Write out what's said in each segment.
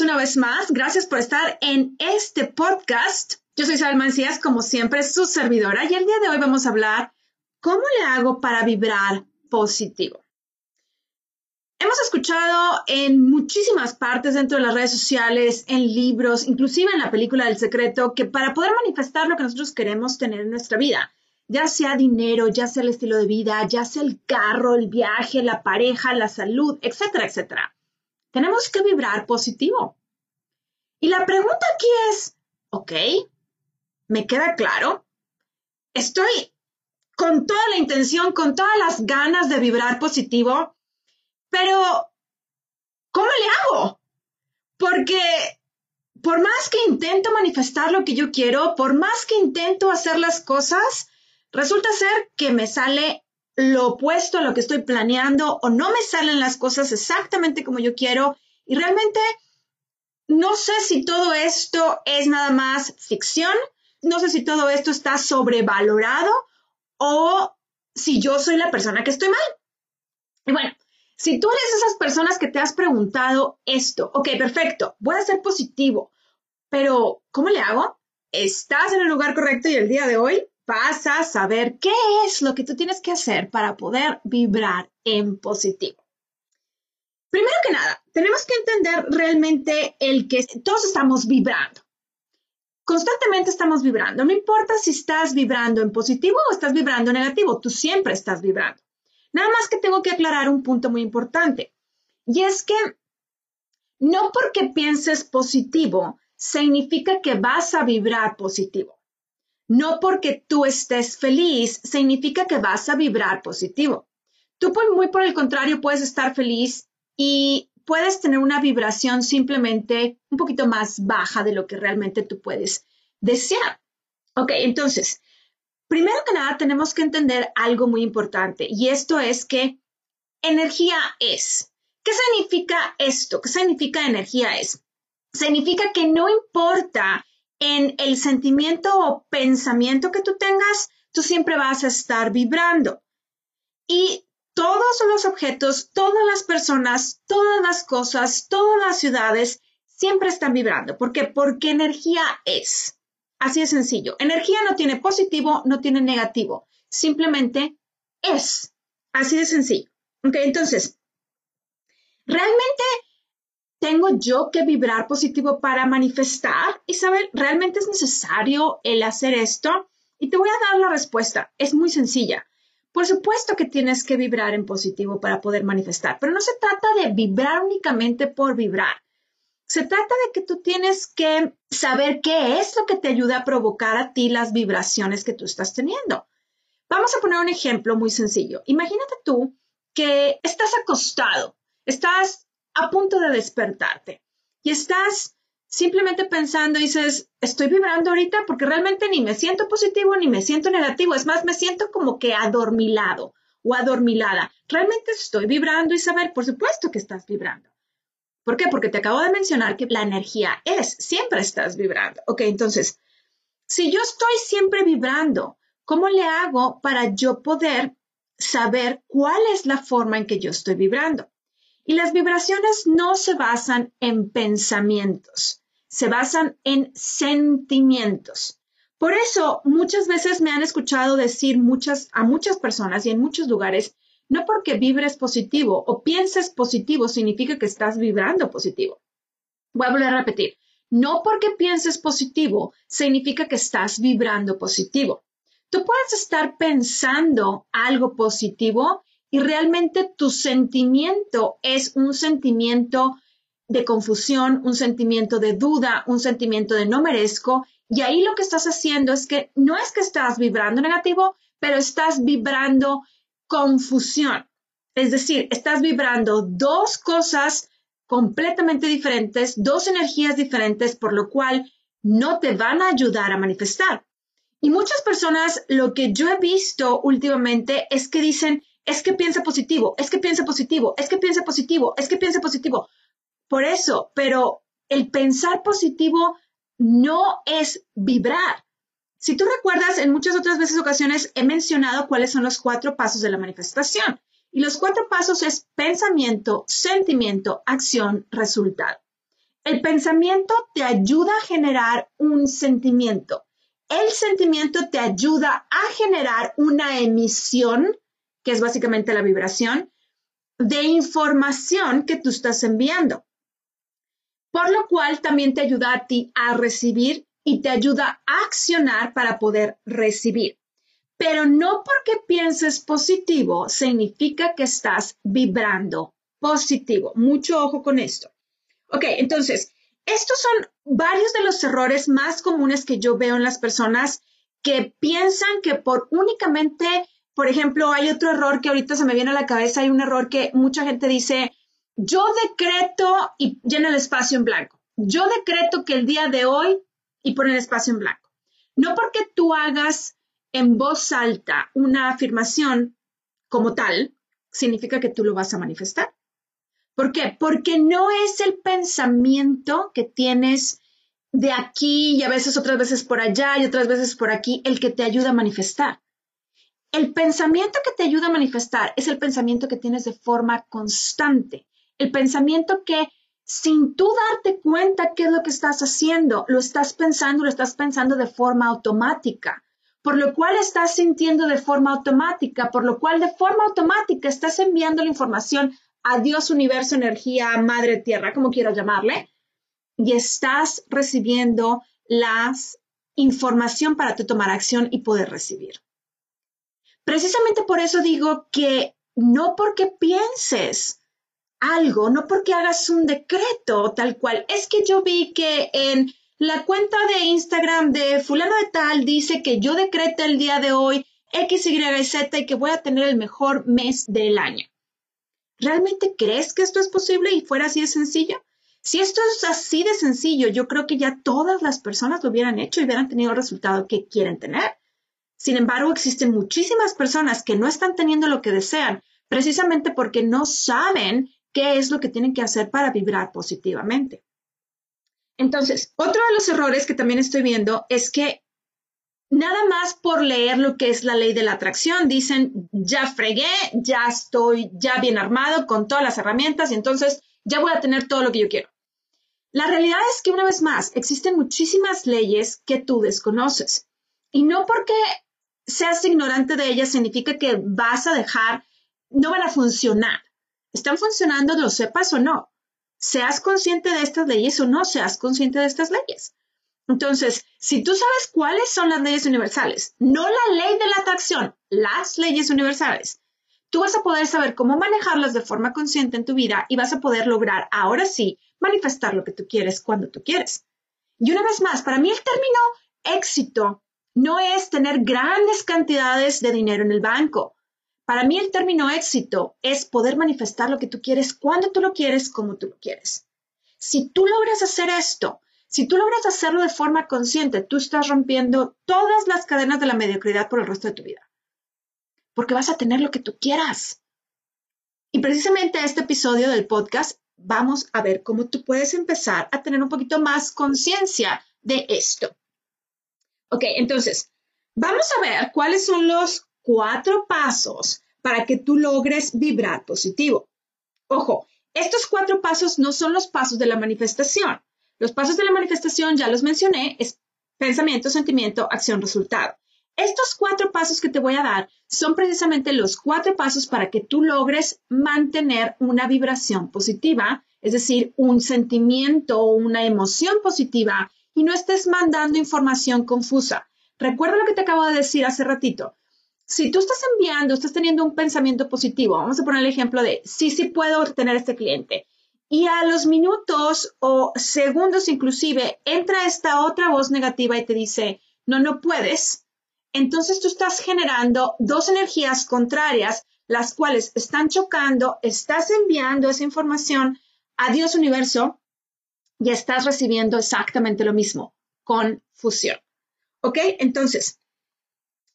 Una vez más. Gracias por estar en este podcast. Yo soy Isabel Mancías, como siempre, su servidora, y el día de hoy vamos a hablar cómo le hago para vibrar positivo. Hemos escuchado en muchísimas partes dentro de las redes sociales, en libros, inclusive en la película del secreto, que para poder manifestar lo que nosotros queremos tener en nuestra vida, ya sea dinero, ya sea el estilo de vida, ya sea el carro, el viaje, la pareja, la salud, etcétera, etcétera, tenemos que vibrar positivo. Y la pregunta aquí es, ok, ¿me queda claro? Estoy con toda la intención, con todas las ganas de vibrar positivo, pero, ¿cómo le hago? Porque por más que intento manifestar lo que yo quiero, por más que intento hacer las cosas, resulta ser que me sale lo opuesto a lo que estoy planeando o no me salen las cosas exactamente como yo quiero y realmente no sé si todo esto es nada más ficción, no sé si todo esto está sobrevalorado o si yo soy la persona que estoy mal. Y bueno, si tú eres esas personas que te has preguntado esto, ok, perfecto, voy a ser positivo, pero ¿cómo le hago? Estás en el lugar correcto y el día de hoy vas a saber qué es lo que tú tienes que hacer para poder vibrar en positivo. Primero que nada, tenemos que entender realmente el que todos estamos vibrando. Constantemente estamos vibrando. No importa si estás vibrando en positivo o estás vibrando en negativo, tú siempre estás vibrando. Nada más que tengo que aclarar un punto muy importante. Y es que no porque pienses positivo significa que vas a vibrar positivo. No porque tú estés feliz significa que vas a vibrar positivo. Tú muy por el contrario puedes estar feliz y puedes tener una vibración simplemente un poquito más baja de lo que realmente tú puedes desear. Ok, entonces, Primero que nada, tenemos que entender algo muy importante y esto es que energía es. ¿Qué significa esto? ¿Qué significa energía es? Significa que no importa en el sentimiento o pensamiento que tú tengas, tú siempre vas a estar vibrando. Y todos los objetos, todas las personas, todas las cosas, todas las ciudades siempre están vibrando. ¿Por qué? Porque energía es. Así de sencillo. Energía no tiene positivo, no tiene negativo. Simplemente es. Así de sencillo. Ok, entonces, ¿realmente tengo yo que vibrar positivo para manifestar? Isabel, ¿realmente es necesario el hacer esto? Y te voy a dar la respuesta. Es muy sencilla. Por supuesto que tienes que vibrar en positivo para poder manifestar, pero no se trata de vibrar únicamente por vibrar. Se trata de que tú tienes que saber qué es lo que te ayuda a provocar a ti las vibraciones que tú estás teniendo. Vamos a poner un ejemplo muy sencillo. Imagínate tú que estás acostado, estás a punto de despertarte y estás simplemente pensando dices, estoy vibrando ahorita porque realmente ni me siento positivo ni me siento negativo, es más, me siento como que adormilado o adormilada. ¿Realmente estoy vibrando, Isabel? Por supuesto que estás vibrando. ¿Por qué? Porque te acabo de mencionar que la energía es, siempre estás vibrando. Ok, entonces, si yo estoy siempre vibrando, ¿cómo le hago para yo poder saber cuál es la forma en que yo estoy vibrando? Y las vibraciones no se basan en pensamientos, se basan en sentimientos. Por eso muchas veces me han escuchado decir muchas, a muchas personas y en muchos lugares no porque vibres positivo o pienses positivo significa que estás vibrando positivo. Voy a volver a repetir. No porque pienses positivo significa que estás vibrando positivo. Tú puedes estar pensando algo positivo y realmente tu sentimiento es un sentimiento de confusión, un sentimiento de duda, un sentimiento de no merezco. Y ahí lo que estás haciendo es que no es que estás vibrando negativo, pero estás vibrando confusión. Es decir, estás vibrando dos cosas completamente diferentes, dos energías diferentes, por lo cual no te van a ayudar a manifestar. Y muchas personas lo que yo he visto últimamente es que dicen, es que piensa positivo, es que piensa positivo, es que piensa positivo, es que piensa positivo. Por eso, pero el pensar positivo no es vibrar. Si tú recuerdas, en muchas otras veces ocasiones he mencionado cuáles son los cuatro pasos de la manifestación. Y los cuatro pasos es pensamiento, sentimiento, acción, resultado. El pensamiento te ayuda a generar un sentimiento. El sentimiento te ayuda a generar una emisión, que es básicamente la vibración, de información que tú estás enviando. Por lo cual también te ayuda a ti a recibir y te ayuda a accionar para poder recibir. Pero no porque pienses positivo significa que estás vibrando positivo. Mucho ojo con esto. Ok, entonces, estos son varios de los errores más comunes que yo veo en las personas que piensan que por únicamente, por ejemplo, hay otro error que ahorita se me viene a la cabeza, hay un error que mucha gente dice, yo decreto y llena el espacio en blanco. Yo decreto que el día de hoy y pone el espacio en blanco. No porque tú hagas en voz alta una afirmación como tal, significa que tú lo vas a manifestar. ¿Por qué? Porque no es el pensamiento que tienes de aquí y a veces otras veces por allá y otras veces por aquí el que te ayuda a manifestar. El pensamiento que te ayuda a manifestar es el pensamiento que tienes de forma constante, el pensamiento que sin tú darte cuenta qué es lo que estás haciendo, lo estás pensando, lo estás pensando de forma automática por lo cual estás sintiendo de forma automática, por lo cual de forma automática estás enviando la información a Dios, universo, energía, madre tierra, como quiero llamarle, y estás recibiendo la información para tú tomar acción y poder recibir. Precisamente por eso digo que no porque pienses algo, no porque hagas un decreto tal cual, es que yo vi que en la cuenta de Instagram de fulano de tal dice que yo decreto el día de hoy X, Y, Z y que voy a tener el mejor mes del año. ¿Realmente crees que esto es posible y fuera así de sencillo? Si esto es así de sencillo, yo creo que ya todas las personas lo hubieran hecho y hubieran tenido el resultado que quieren tener. Sin embargo, existen muchísimas personas que no están teniendo lo que desean precisamente porque no saben qué es lo que tienen que hacer para vibrar positivamente. Entonces, otro de los errores que también estoy viendo es que nada más por leer lo que es la ley de la atracción, dicen, ya fregué, ya estoy ya bien armado con todas las herramientas y entonces ya voy a tener todo lo que yo quiero. La realidad es que una vez más, existen muchísimas leyes que tú desconoces y no porque seas ignorante de ellas significa que vas a dejar, no van a funcionar. Están funcionando, lo sepas o no seas consciente de estas leyes o no seas consciente de estas leyes. Entonces, si tú sabes cuáles son las leyes universales, no la ley de la atracción, las leyes universales, tú vas a poder saber cómo manejarlas de forma consciente en tu vida y vas a poder lograr, ahora sí, manifestar lo que tú quieres cuando tú quieres. Y una vez más, para mí el término éxito no es tener grandes cantidades de dinero en el banco. Para mí el término éxito es poder manifestar lo que tú quieres cuando tú lo quieres, como tú lo quieres. Si tú logras hacer esto, si tú logras hacerlo de forma consciente, tú estás rompiendo todas las cadenas de la mediocridad por el resto de tu vida. Porque vas a tener lo que tú quieras. Y precisamente este episodio del podcast vamos a ver cómo tú puedes empezar a tener un poquito más conciencia de esto. Ok, entonces, vamos a ver cuáles son los cuatro pasos para que tú logres vibrar positivo. Ojo, estos cuatro pasos no son los pasos de la manifestación. Los pasos de la manifestación, ya los mencioné, es pensamiento, sentimiento, acción, resultado. Estos cuatro pasos que te voy a dar son precisamente los cuatro pasos para que tú logres mantener una vibración positiva, es decir, un sentimiento o una emoción positiva y no estés mandando información confusa. Recuerda lo que te acabo de decir hace ratito si tú estás enviando, estás teniendo un pensamiento positivo, vamos a poner el ejemplo de, sí, sí puedo tener este cliente. Y a los minutos o segundos inclusive entra esta otra voz negativa y te dice, no, no puedes. Entonces tú estás generando dos energías contrarias, las cuales están chocando, estás enviando esa información adiós universo, y estás recibiendo exactamente lo mismo, confusión. ¿Ok? Entonces,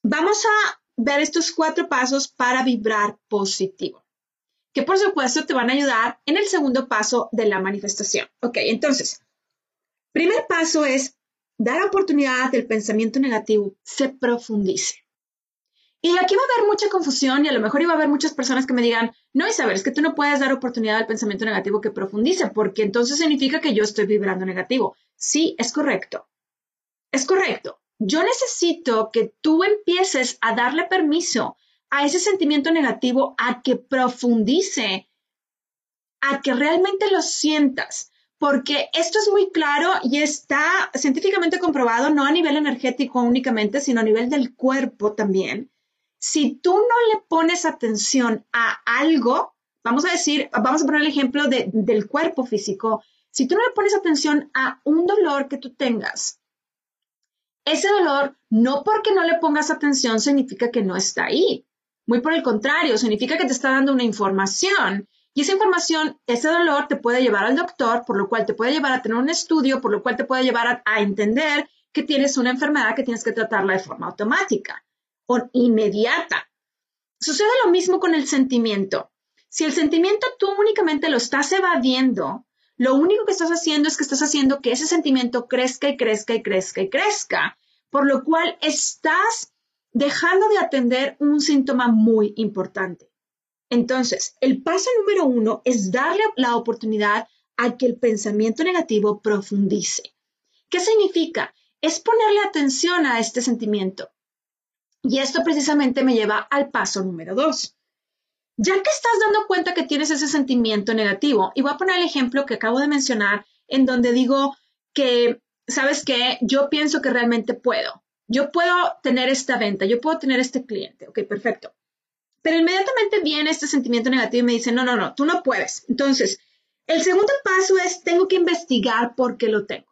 vamos a ver estos cuatro pasos para vibrar positivo, que por supuesto te van a ayudar en el segundo paso de la manifestación. Ok, entonces, primer paso es dar oportunidad del pensamiento negativo se profundice. Y aquí va a haber mucha confusión y a lo mejor iba a haber muchas personas que me digan, no, Isabel, es que tú no puedes dar oportunidad al pensamiento negativo que profundice, porque entonces significa que yo estoy vibrando negativo. Sí, es correcto. Es correcto. Yo necesito que tú empieces a darle permiso a ese sentimiento negativo a que profundice, a que realmente lo sientas, porque esto es muy claro y está científicamente comprobado, no a nivel energético únicamente, sino a nivel del cuerpo también si tú no le pones atención a algo, vamos a decir, vamos a poner el ejemplo del cuerpo físico, si tú no le pones atención a un dolor que tú tengas, ese dolor, no porque no le pongas atención significa que no está ahí. Muy por el contrario, significa que te está dando una información. Y esa información, ese dolor te puede llevar al doctor, por lo cual te puede llevar a tener un estudio, por lo cual te puede llevar a, a entender que tienes una enfermedad que tienes que tratarla de forma automática inmediata. Sucede lo mismo con el sentimiento. Si el sentimiento tú únicamente lo estás evadiendo, lo único que estás haciendo es que estás haciendo que ese sentimiento crezca y crezca y crezca y crezca, por lo cual estás dejando de atender un síntoma muy importante. Entonces, el paso número uno es darle la oportunidad a que el pensamiento negativo profundice. ¿Qué significa? Es ponerle atención a este sentimiento. Y esto precisamente me lleva al paso número dos. Ya que estás dando cuenta que tienes ese sentimiento negativo, y voy a poner el ejemplo que acabo de mencionar, en donde digo que, ¿sabes qué? Yo pienso que realmente puedo. Yo puedo tener esta venta, yo puedo tener este cliente. Ok, perfecto. Pero inmediatamente viene este sentimiento negativo y me dice, no, no, no, tú no puedes. Entonces, el segundo paso es, tengo que investigar por qué lo tengo.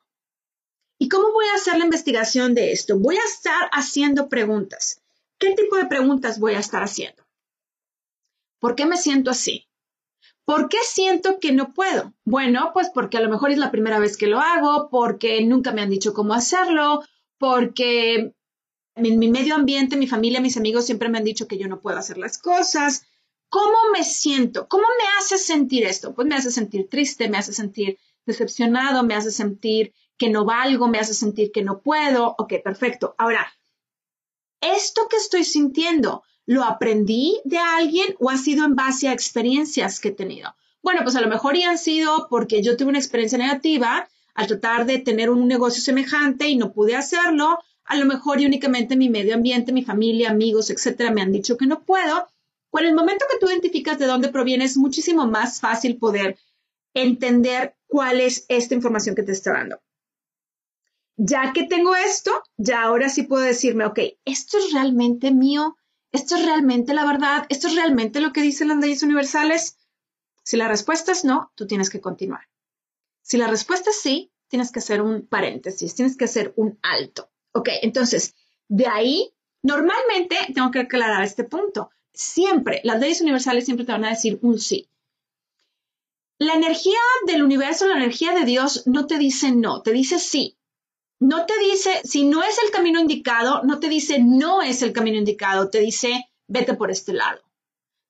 ¿Y cómo voy a hacer la investigación de esto? Voy a estar haciendo preguntas. ¿Qué tipo de preguntas voy a estar haciendo? ¿Por qué me siento así? ¿Por qué siento que no puedo? Bueno, pues porque a lo mejor es la primera vez que lo hago, porque nunca me han dicho cómo hacerlo, porque en mi medio ambiente, mi familia, mis amigos siempre me han dicho que yo no puedo hacer las cosas. ¿Cómo me siento? ¿Cómo me hace sentir esto? Pues me hace sentir triste, me hace sentir decepcionado, me hace sentir que no valgo, me hace sentir que no puedo. Ok, perfecto. Ahora, ¿esto que estoy sintiendo lo aprendí de alguien o ha sido en base a experiencias que he tenido? Bueno, pues a lo mejor ya han sido porque yo tuve una experiencia negativa al tratar de tener un negocio semejante y no pude hacerlo. A lo mejor y únicamente mi medio ambiente, mi familia, amigos, etcétera, me han dicho que no puedo. Con el momento que tú identificas de dónde proviene, es muchísimo más fácil poder entender cuál es esta información que te está dando ya que tengo esto, ya ahora sí puedo decirme, ok, esto es realmente mío, esto es realmente la verdad, esto es realmente lo que dicen las leyes universales. Si la respuesta es no, tú tienes que continuar. Si la respuesta es sí, tienes que hacer un paréntesis, tienes que hacer un alto. Ok, entonces, de ahí, normalmente tengo que aclarar este punto. Siempre, las leyes universales siempre te van a decir un sí. La energía del universo, la energía de Dios no te dice no, te dice sí no te dice, si no es el camino indicado, no te dice no es el camino indicado, te dice vete por este lado.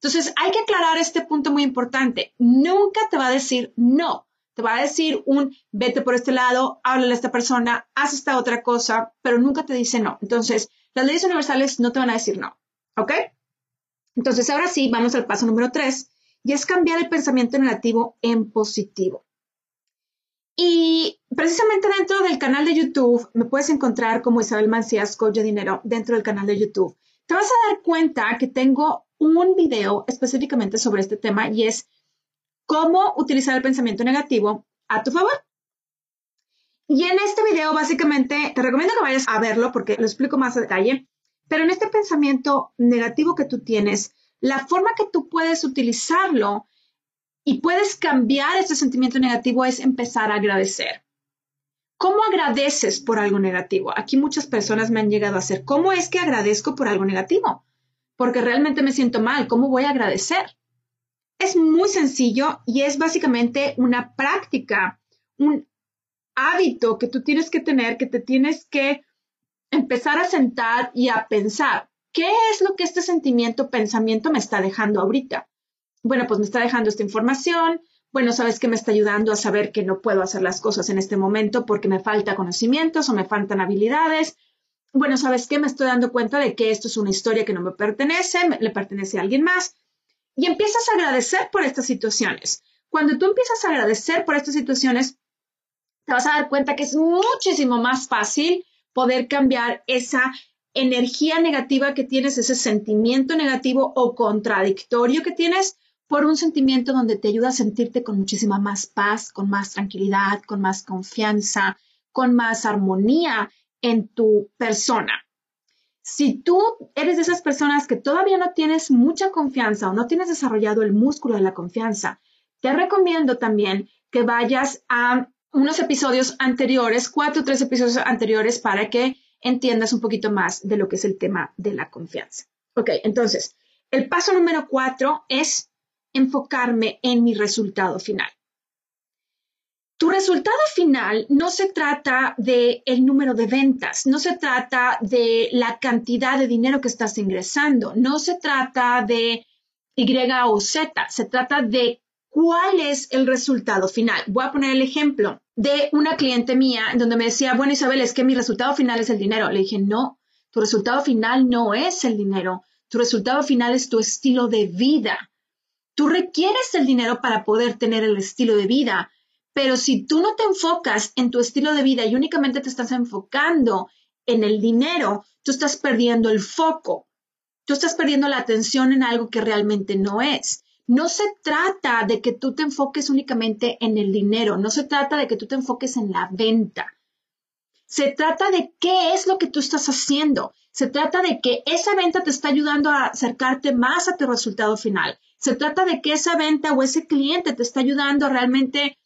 Entonces, hay que aclarar este punto muy importante. Nunca te va a decir no. Te va a decir un vete por este lado, háblale a esta persona, haz esta otra cosa, pero nunca te dice no. Entonces, las leyes universales no te van a decir no. ¿Ok? Entonces, ahora sí, vamos al paso número tres, y es cambiar el pensamiento negativo en positivo. Y precisamente dentro del canal de YouTube me puedes encontrar como Isabel Mancías, coach dinero, dentro del canal de YouTube. Te vas a dar cuenta que tengo un video específicamente sobre este tema y es cómo utilizar el pensamiento negativo a tu favor. Y en este video básicamente te recomiendo que vayas a verlo porque lo explico más a detalle, pero en este pensamiento negativo que tú tienes, la forma que tú puedes utilizarlo y puedes cambiar ese sentimiento negativo es empezar a agradecer. ¿Cómo agradeces por algo negativo? Aquí muchas personas me han llegado a hacer, ¿cómo es que agradezco por algo negativo? Porque realmente me siento mal, ¿cómo voy a agradecer? Es muy sencillo y es básicamente una práctica, un hábito que tú tienes que tener, que te tienes que empezar a sentar y a pensar, ¿qué es lo que este sentimiento, pensamiento me está dejando ahorita? Bueno, pues me está dejando esta información, bueno, sabes que me está ayudando a saber que no puedo hacer las cosas en este momento porque me falta conocimientos o me faltan habilidades. Bueno, sabes que me estoy dando cuenta de que esto es una historia que no me pertenece, le pertenece a alguien más. Y empiezas a agradecer por estas situaciones. Cuando tú empiezas a agradecer por estas situaciones, te vas a dar cuenta que es muchísimo más fácil poder cambiar esa energía negativa que tienes, ese sentimiento negativo o contradictorio que tienes por un sentimiento donde te ayuda a sentirte con muchísima más paz, con más tranquilidad, con más confianza, con más armonía en tu persona. Si tú eres de esas personas que todavía no tienes mucha confianza o no tienes desarrollado el músculo de la confianza, te recomiendo también que vayas a unos episodios anteriores, cuatro o tres episodios anteriores para que entiendas un poquito más de lo que es el tema de la confianza. Ok, entonces, el paso número cuatro es enfocarme en mi resultado final. Tu resultado final no se trata de el número de ventas, no se trata de la cantidad de dinero que estás ingresando, no se trata de Y o Z, se trata de cuál es el resultado final. Voy a poner el ejemplo de una cliente mía donde me decía, bueno Isabel, es que mi resultado final es el dinero. Le dije, no, tu resultado final no es el dinero, tu resultado final es tu estilo de vida. Tú requieres el dinero para poder tener el estilo de vida, pero si tú no te enfocas en tu estilo de vida y únicamente te estás enfocando en el dinero, tú estás perdiendo el foco. Tú estás perdiendo la atención en algo que realmente no es. No se trata de que tú te enfoques únicamente en el dinero, no se trata de que tú te enfoques en la venta. Se trata de qué es lo que tú estás haciendo. Se trata de que esa venta te está ayudando a acercarte más a tu resultado final. Se trata de que esa venta o ese cliente te está ayudando realmente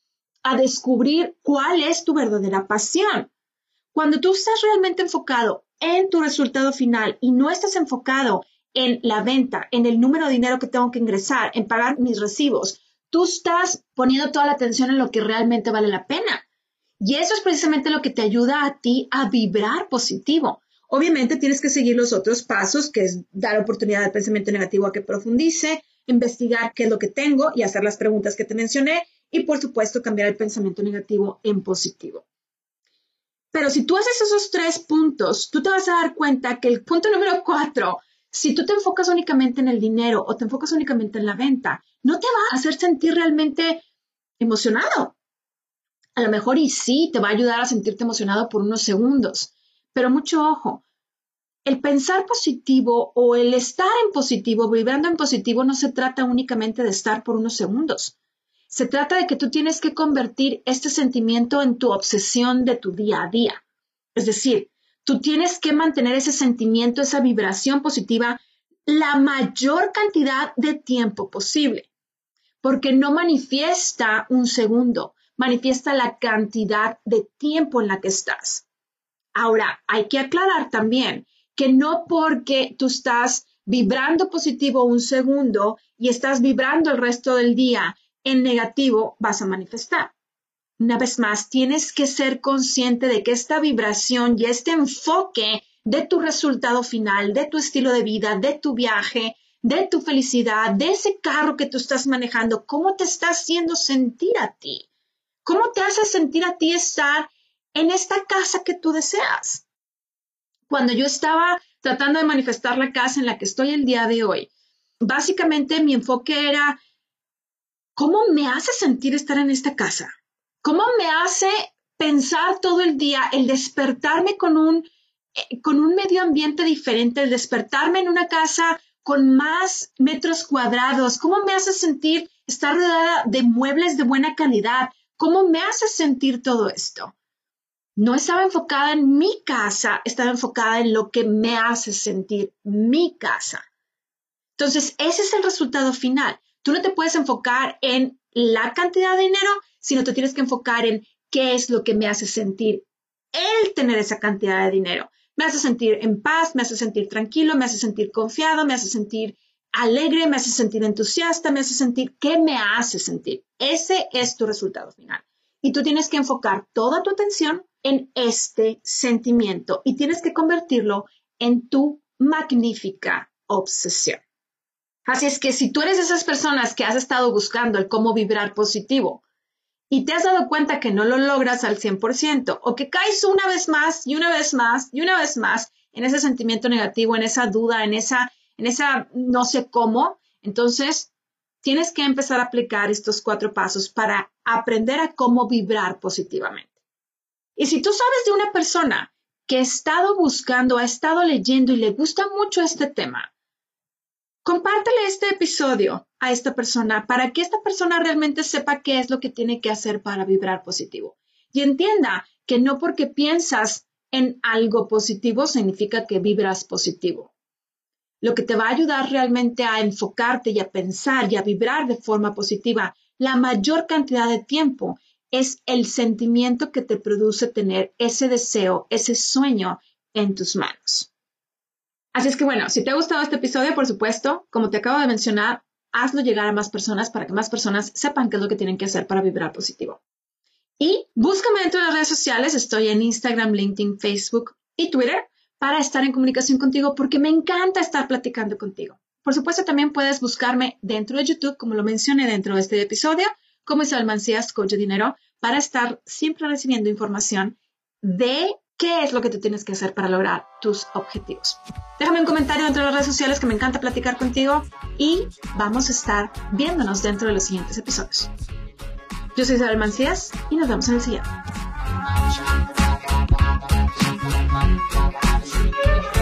a descubrir cuál es tu verdadera pasión. Cuando tú estás realmente enfocado en tu resultado final y no estás enfocado en la venta, en el número de dinero que tengo que ingresar, en pagar mis recibos, tú estás poniendo toda la atención en lo que realmente vale la pena. Y eso es precisamente lo que te ayuda a ti a vibrar positivo. Obviamente tienes que seguir los otros pasos, que es dar oportunidad al pensamiento negativo a que profundice, investigar qué es lo que tengo y hacer las preguntas que te mencioné y por supuesto cambiar el pensamiento negativo en positivo. Pero si tú haces esos tres puntos, tú te vas a dar cuenta que el punto número cuatro, si tú te enfocas únicamente en el dinero o te enfocas únicamente en la venta, no te va a hacer sentir realmente emocionado. A lo mejor y sí te va a ayudar a sentirte emocionado por unos segundos, pero mucho ojo, el pensar positivo o el estar en positivo, vibrando en positivo, no se trata únicamente de estar por unos segundos. Se trata de que tú tienes que convertir este sentimiento en tu obsesión de tu día a día. Es decir, tú tienes que mantener ese sentimiento, esa vibración positiva, la mayor cantidad de tiempo posible, porque no manifiesta un segundo, manifiesta la cantidad de tiempo en la que estás. Ahora, hay que aclarar también que no porque tú estás vibrando positivo un segundo y estás vibrando el resto del día en negativo, vas a manifestar. Una vez más, tienes que ser consciente de que esta vibración y este enfoque de tu resultado final, de tu estilo de vida, de tu viaje, de tu felicidad, de ese carro que tú estás manejando, cómo te está haciendo sentir a ti. ¿Cómo te hace sentir a ti estar en esta casa que tú deseas? Cuando yo estaba tratando de manifestar la casa en la que estoy el día de hoy, básicamente mi enfoque era, ¿cómo me hace sentir estar en esta casa? ¿Cómo me hace pensar todo el día, el despertarme con un, eh, con un medio ambiente diferente, el despertarme en una casa con más metros cuadrados? ¿Cómo me hace sentir estar rodeada de muebles de buena calidad? ¿Cómo me hace sentir todo esto? No estaba enfocada en mi casa, estaba enfocada en lo que me hace sentir mi casa. Entonces, ese es el resultado final. Tú no te puedes enfocar en la cantidad de dinero, sino te tienes que enfocar en qué es lo que me hace sentir el tener esa cantidad de dinero. Me hace sentir en paz, me hace sentir tranquilo, me hace sentir confiado, me hace sentir alegre, me hace sentir entusiasta, me hace sentir, ¿qué me hace sentir? Ese es tu resultado final. Y tú tienes que enfocar toda tu atención en este sentimiento y tienes que convertirlo en tu magnífica obsesión. Así es que si tú eres de esas personas que has estado buscando el cómo vibrar positivo y te has dado cuenta que no lo logras al 100% o que caes una vez más y una vez más y una vez más en ese sentimiento negativo, en esa duda, en esa, en esa no sé cómo, entonces tienes que empezar a aplicar estos cuatro pasos para aprender a cómo vibrar positivamente. Y si tú sabes de una persona que ha estado buscando, ha estado leyendo y le gusta mucho este tema, compártele este episodio a esta persona para que esta persona realmente sepa qué es lo que tiene que hacer para vibrar positivo. Y entienda que no porque piensas en algo positivo significa que vibras positivo. Lo que te va a ayudar realmente a enfocarte y a pensar y a vibrar de forma positiva la mayor cantidad de tiempo es el sentimiento que te produce tener ese deseo, ese sueño en tus manos. Así es que bueno, si te ha gustado este episodio, por supuesto, como te acabo de mencionar, hazlo llegar a más personas para que más personas sepan qué es lo que tienen que hacer para vibrar positivo. Y búscame dentro de las redes sociales, estoy en Instagram, LinkedIn, Facebook y Twitter para estar en comunicación contigo porque me encanta estar platicando contigo. Por supuesto, también puedes buscarme dentro de YouTube, como lo mencioné dentro de este episodio, como Isabel Mancías, Coach de Dinero, para estar siempre recibiendo información de qué es lo que tú tienes que hacer para lograr tus objetivos. Déjame un comentario dentro de las redes sociales que me encanta platicar contigo y vamos a estar viéndonos dentro de los siguientes episodios. Yo soy Isabel Mancías y nos vemos en el siguiente. 我们在 ngomong.